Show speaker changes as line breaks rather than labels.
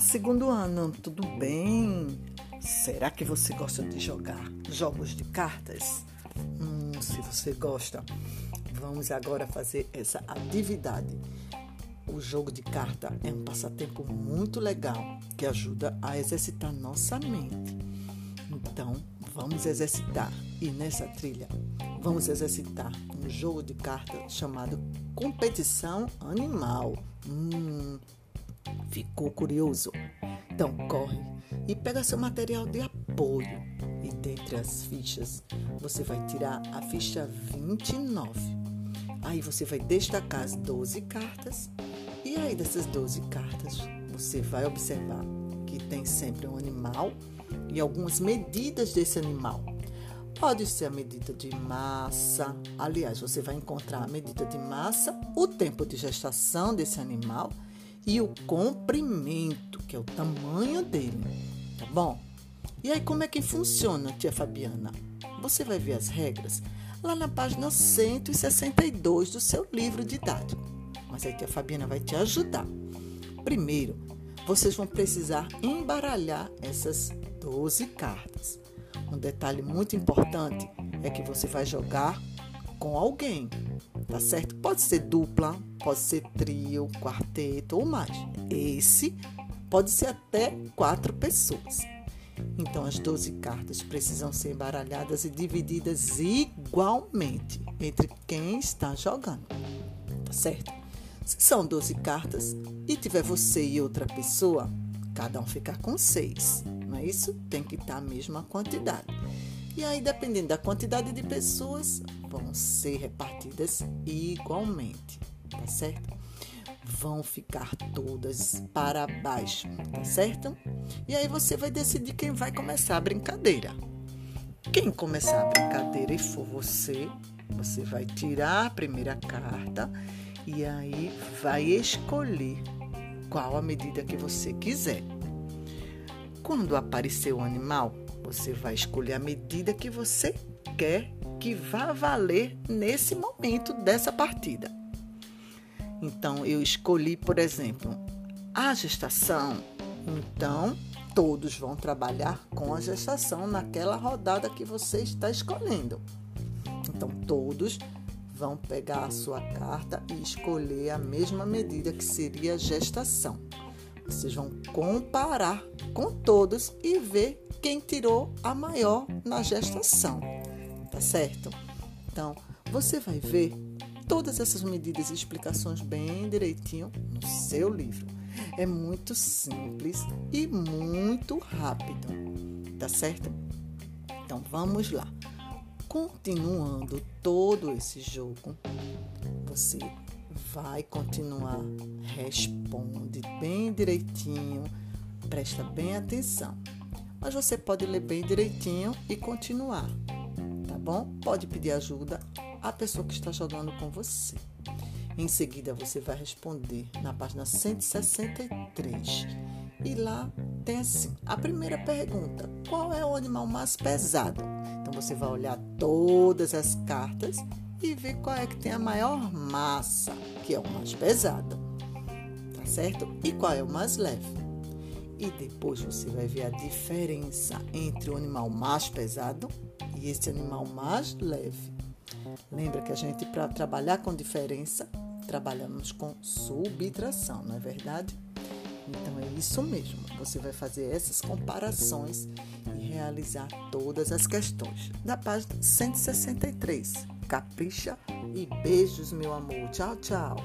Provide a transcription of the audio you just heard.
Segundo ano, tudo bem? Será que você gosta de jogar jogos de cartas? Hum, se você gosta, vamos agora fazer essa atividade. O jogo de carta é um passatempo muito legal que ajuda a exercitar nossa mente. Então, vamos exercitar. E nessa trilha, vamos exercitar um jogo de carta chamado Competição Animal. Hum, Ficou curioso? Então corre e pega seu material de apoio. E dentre as fichas, você vai tirar a ficha 29. Aí você vai destacar as 12 cartas. E aí dessas 12 cartas, você vai observar que tem sempre um animal e algumas medidas desse animal. Pode ser a medida de massa. Aliás, você vai encontrar a medida de massa, o tempo de gestação desse animal e o comprimento, que é o tamanho dele, tá bom? E aí como é que funciona, tia Fabiana? Você vai ver as regras lá na página 162 do seu livro didático. Mas aí tia Fabiana vai te ajudar. Primeiro, vocês vão precisar embaralhar essas 12 cartas. Um detalhe muito importante é que você vai jogar com alguém, tá certo? Pode ser dupla, pode ser trio, quarteto ou mais. Esse pode ser até quatro pessoas. Então, as 12 cartas precisam ser embaralhadas e divididas igualmente entre quem está jogando, tá certo? Se são 12 cartas e tiver você e outra pessoa, cada um ficar com seis, não é isso? Tem que estar a mesma quantidade. E aí, dependendo da quantidade de pessoas, vão ser repartidas igualmente, tá certo? Vão ficar todas para baixo, tá certo? E aí você vai decidir quem vai começar a brincadeira. Quem começar a brincadeira e for você, você vai tirar a primeira carta e aí vai escolher qual a medida que você quiser. Quando aparecer o animal, você vai escolher a medida que você quer que vá valer nesse momento dessa partida. Então, eu escolhi, por exemplo, a gestação. Então, todos vão trabalhar com a gestação naquela rodada que você está escolhendo. Então, todos vão pegar a sua carta e escolher a mesma medida que seria a gestação. Vocês vão comparar com todos e ver quem tirou a maior na gestação, tá certo? Então, você vai ver todas essas medidas e explicações bem direitinho no seu livro. É muito simples e muito rápido, tá certo? Então, vamos lá. Continuando todo esse jogo, você vai continuar, responde bem direitinho, presta bem atenção. Mas você pode ler bem direitinho e continuar, tá bom? Pode pedir ajuda à pessoa que está jogando com você. Em seguida, você vai responder na página 163. E lá tem assim: a primeira pergunta: qual é o animal mais pesado? Então você vai olhar todas as cartas e ver qual é que tem a maior massa, que é o mais pesado, tá certo? E qual é o mais leve. E depois você vai ver a diferença entre o animal mais pesado e esse animal mais leve. Lembra que a gente, para trabalhar com diferença, trabalhamos com subtração, não é verdade? Então é isso mesmo. Você vai fazer essas comparações e realizar todas as questões. Da página 163 capricha e beijos, meu amor. Tchau, tchau.